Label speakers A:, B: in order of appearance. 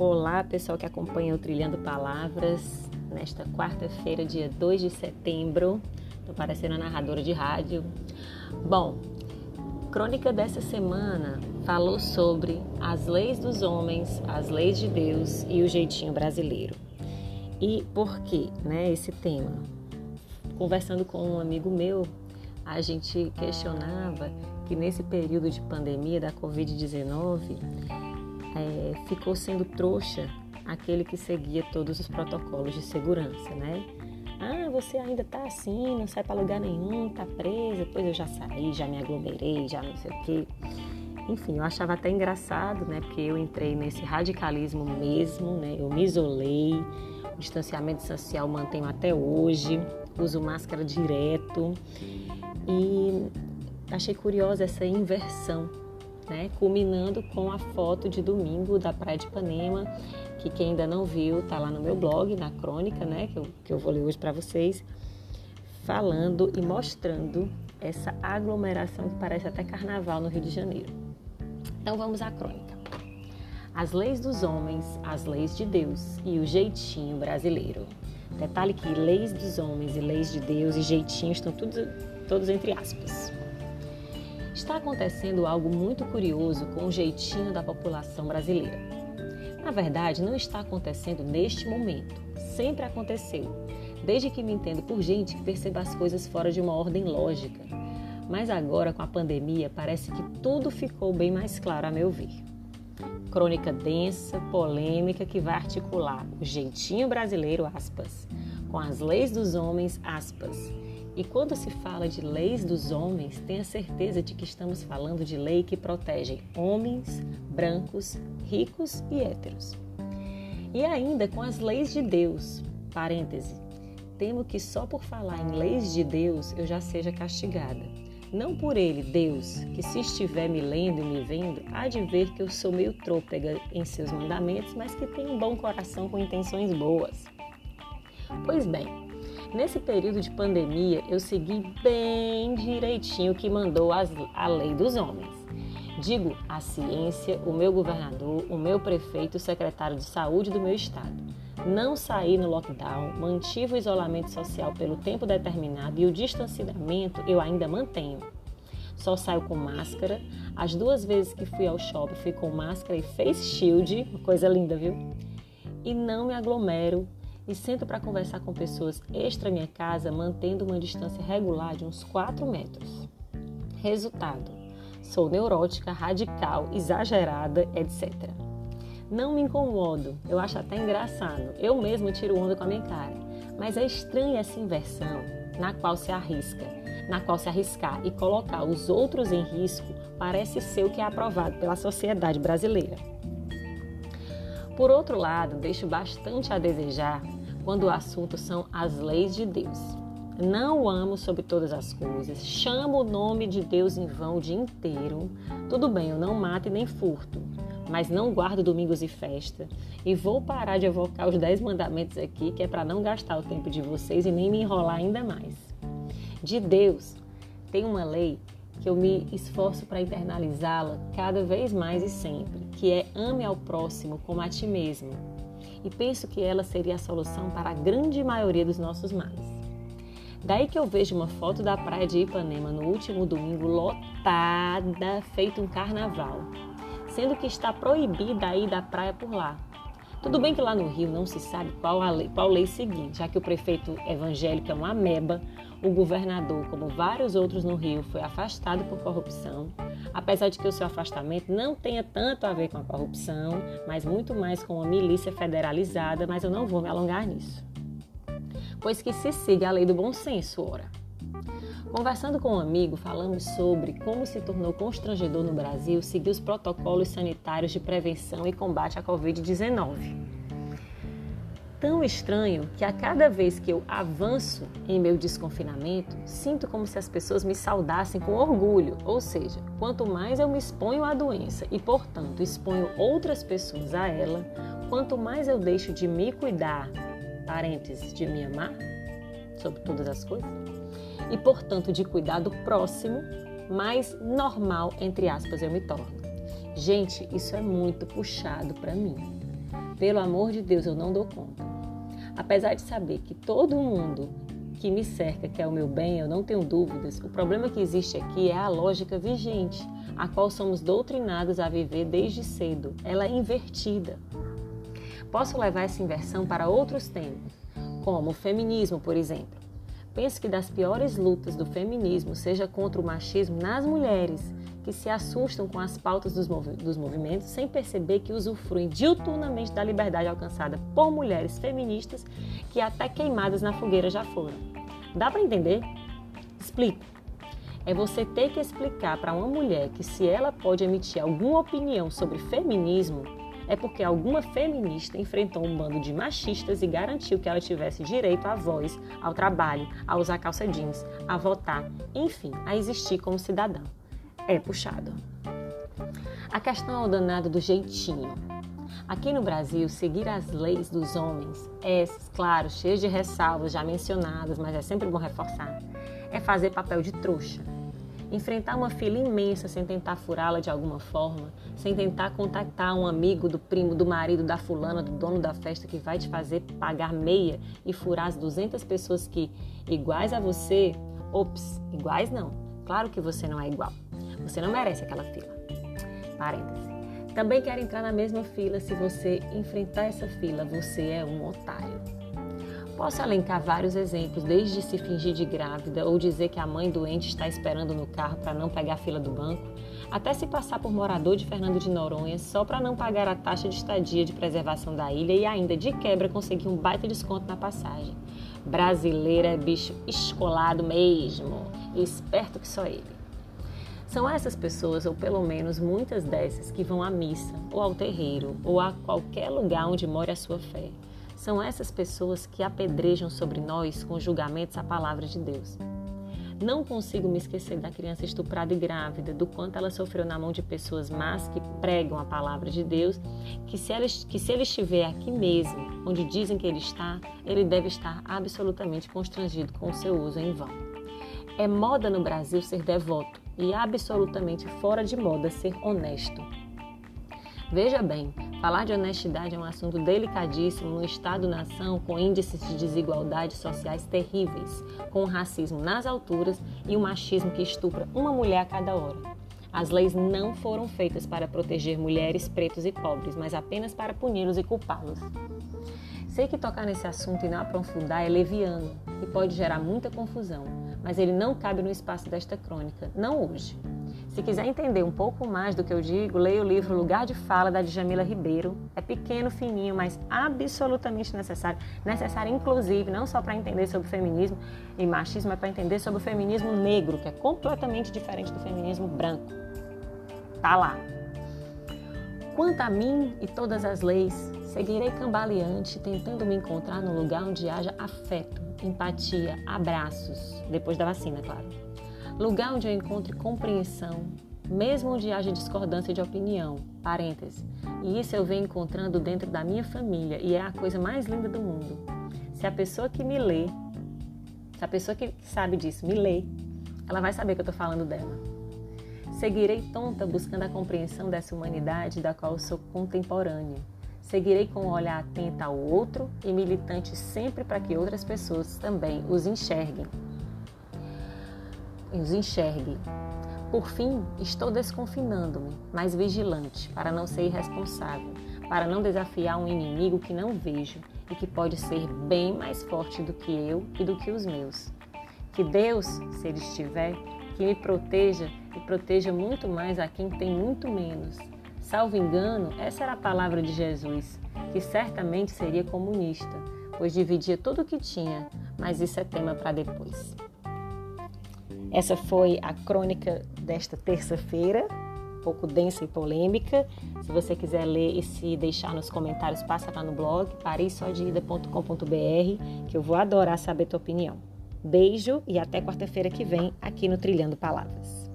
A: Olá, pessoal que acompanha o Trilhando Palavras nesta quarta-feira, dia 2 de setembro. Estou parecendo a narradora de rádio. Bom, crônica dessa semana falou sobre as leis dos homens, as leis de Deus e o jeitinho brasileiro. E por que, né, esse tema? Conversando com um amigo meu, a gente questionava que nesse período de pandemia da Covid-19 é, ficou sendo trouxa aquele que seguia todos os protocolos de segurança, né? Ah, você ainda tá assim, não sai para lugar nenhum, tá presa. Pois eu já saí, já me aglomerei, já não sei o quê. Enfim, eu achava até engraçado, né? Porque eu entrei nesse radicalismo mesmo, né? Eu me isolei, o distanciamento social mantenho até hoje, uso máscara direto. E achei curiosa essa inversão, né? Culminando com a foto de domingo da Praia de Ipanema, que quem ainda não viu tá lá no meu blog, na crônica, né? Que eu, que eu vou ler hoje para vocês, falando e mostrando essa aglomeração que parece até carnaval no Rio de Janeiro. Então vamos à crônica. As leis dos homens, as leis de Deus e o jeitinho brasileiro. Detalhe que leis dos homens e leis de Deus e jeitinho estão todos, todos entre aspas. Está acontecendo algo muito curioso com o jeitinho da população brasileira. Na verdade, não está acontecendo neste momento, sempre aconteceu, desde que me entendo por gente que perceba as coisas fora de uma ordem lógica. Mas agora, com a pandemia, parece que tudo ficou bem mais claro a meu ver. Crônica densa, polêmica, que vai articular o jeitinho brasileiro, aspas, com as leis dos homens, aspas, e quando se fala de leis dos homens, tenha certeza de que estamos falando de lei que protegem homens, brancos, ricos e héteros. E ainda com as leis de Deus, parêntese, temo que só por falar em leis de Deus eu já seja castigada. Não por ele, Deus, que se estiver me lendo e me vendo, há de ver que eu sou meio trôpega em seus mandamentos, mas que tenho um bom coração com intenções boas. Pois bem, Nesse período de pandemia, eu segui bem direitinho o que mandou as, a lei dos homens. Digo a ciência, o meu governador, o meu prefeito, o secretário de saúde do meu estado. Não saí no lockdown, mantive o isolamento social pelo tempo determinado e o distanciamento eu ainda mantenho. Só saio com máscara. As duas vezes que fui ao shopping fui com máscara e face shield, coisa linda, viu? E não me aglomero e sento para conversar com pessoas extra minha casa, mantendo uma distância regular de uns 4 metros. Resultado: sou neurótica, radical, exagerada, etc. Não me incomodo, eu acho até engraçado. Eu mesmo tiro onda com a minha cara. Mas é estranha essa inversão na qual se arrisca, na qual se arriscar e colocar os outros em risco parece ser o que é aprovado pela sociedade brasileira. Por outro lado, deixo bastante a desejar quando o assunto são as leis de Deus. Não o amo sobre todas as coisas, chamo o nome de Deus em vão o dia inteiro. Tudo bem, eu não mato e nem furto, mas não guardo domingos e festa. E vou parar de evocar os dez mandamentos aqui, que é para não gastar o tempo de vocês e nem me enrolar ainda mais. De Deus, tem uma lei que eu me esforço para internalizá-la cada vez mais e sempre, que é ame ao próximo como a ti mesmo e penso que ela seria a solução para a grande maioria dos nossos males. Daí que eu vejo uma foto da praia de Ipanema no último domingo lotada, feito um carnaval, sendo que está proibida a ir da praia por lá. Tudo bem que lá no Rio não se sabe qual, a lei, qual lei seguir, já que o prefeito evangélico é uma ameba, o governador, como vários outros no Rio, foi afastado por corrupção, apesar de que o seu afastamento não tenha tanto a ver com a corrupção, mas muito mais com a milícia federalizada, mas eu não vou me alongar nisso. Pois que se siga a lei do bom senso, ora. Conversando com um amigo, falamos sobre como se tornou constrangedor no Brasil seguir os protocolos sanitários de prevenção e combate à Covid-19 tão estranho que a cada vez que eu avanço em meu desconfinamento, sinto como se as pessoas me saudassem com orgulho. Ou seja, quanto mais eu me exponho à doença e, portanto, exponho outras pessoas a ela, quanto mais eu deixo de me cuidar, parênteses, de me amar, sobre todas as coisas, e, portanto, de cuidar do próximo, mais normal, entre aspas, eu me torno. Gente, isso é muito puxado para mim. Pelo amor de Deus, eu não dou conta. Apesar de saber que todo mundo que me cerca quer o meu bem, eu não tenho dúvidas, o problema que existe aqui é a lógica vigente, a qual somos doutrinados a viver desde cedo. Ela é invertida. Posso levar essa inversão para outros temas, como o feminismo, por exemplo. Penso que das piores lutas do feminismo seja contra o machismo nas mulheres, que se assustam com as pautas dos, movi dos movimentos sem perceber que usufruem diuturnamente da liberdade alcançada por mulheres feministas que até queimadas na fogueira já foram. Dá para entender? Explico. É você ter que explicar para uma mulher que se ela pode emitir alguma opinião sobre feminismo, é porque alguma feminista enfrentou um bando de machistas e garantiu que ela tivesse direito à voz, ao trabalho, a usar calça jeans, a votar, enfim, a existir como cidadão é puxado. A questão é o danado do jeitinho. Aqui no Brasil, seguir as leis dos homens, essas, claro, cheias de ressalvas já mencionadas, mas é sempre bom reforçar, é fazer papel de trouxa. Enfrentar uma fila imensa sem tentar furá-la de alguma forma, sem tentar contactar um amigo do primo, do marido, da fulana, do dono da festa que vai te fazer pagar meia e furar as 200 pessoas que, iguais a você, ops, iguais não, claro que você não é igual. Você não merece aquela fila. Parêntese. Também quero entrar na mesma fila se você enfrentar essa fila, você é um otário. Posso elencar vários exemplos, desde se fingir de grávida ou dizer que a mãe doente está esperando no carro para não pegar a fila do banco, até se passar por morador de Fernando de Noronha só para não pagar a taxa de estadia de preservação da ilha e ainda de quebra conseguir um baita desconto na passagem. Brasileiro é bicho escolado mesmo, esperto que só ele. São essas pessoas, ou pelo menos muitas dessas, que vão à missa, ou ao terreiro, ou a qualquer lugar onde mora a sua fé. São essas pessoas que apedrejam sobre nós com julgamentos a palavra de Deus. Não consigo me esquecer da criança estuprada e grávida, do quanto ela sofreu na mão de pessoas más que pregam a palavra de Deus, que se, ela, que se ele estiver aqui mesmo, onde dizem que ele está, ele deve estar absolutamente constrangido com o seu uso em vão. É moda no Brasil ser devoto, e absolutamente fora de moda ser honesto. Veja bem, falar de honestidade é um assunto delicadíssimo no Estado-nação com índices de desigualdades sociais terríveis, com o racismo nas alturas e o machismo que estupra uma mulher a cada hora. As leis não foram feitas para proteger mulheres, pretos e pobres, mas apenas para puni-los e culpá-los. Sei que tocar nesse assunto e não aprofundar é leviano e pode gerar muita confusão, mas ele não cabe no espaço desta crônica, não hoje. Se quiser entender um pouco mais do que eu digo, leia o livro Lugar de Fala da Djamila Ribeiro. É pequeno, fininho, mas absolutamente necessário. Necessário, inclusive, não só para entender sobre feminismo e machismo, mas para entender sobre o feminismo negro, que é completamente diferente do feminismo branco. Tá lá. Quanto a mim e todas as leis, seguirei cambaleante, tentando me encontrar no lugar onde haja afeto, empatia, abraços, depois da vacina, claro. Lugar onde eu encontre compreensão, mesmo onde haja discordância de opinião, parêntese. E isso eu venho encontrando dentro da minha família e é a coisa mais linda do mundo. Se a pessoa que me lê, se a pessoa que sabe disso me lê, ela vai saber que eu estou falando dela. Seguirei tonta buscando a compreensão dessa humanidade da qual sou contemporânea Seguirei com um olhar atento ao outro e militante sempre para que outras pessoas também os enxerguem. Os enxerguem. Por fim, estou desconfinando-me, mas vigilante, para não ser irresponsável, para não desafiar um inimigo que não vejo e que pode ser bem mais forte do que eu e do que os meus. Que Deus, se Ele estiver, que me proteja e proteja muito mais a quem tem muito menos Salvo engano, essa era a palavra de Jesus, que certamente seria comunista, pois dividia tudo o que tinha, mas isso é tema para depois. Essa foi a crônica desta terça-feira, um pouco densa e polêmica. Se você quiser ler e se deixar nos comentários, passa lá no blog parissodeida.com.br, que eu vou adorar saber tua opinião. Beijo e até quarta-feira que vem aqui no Trilhando Palavras.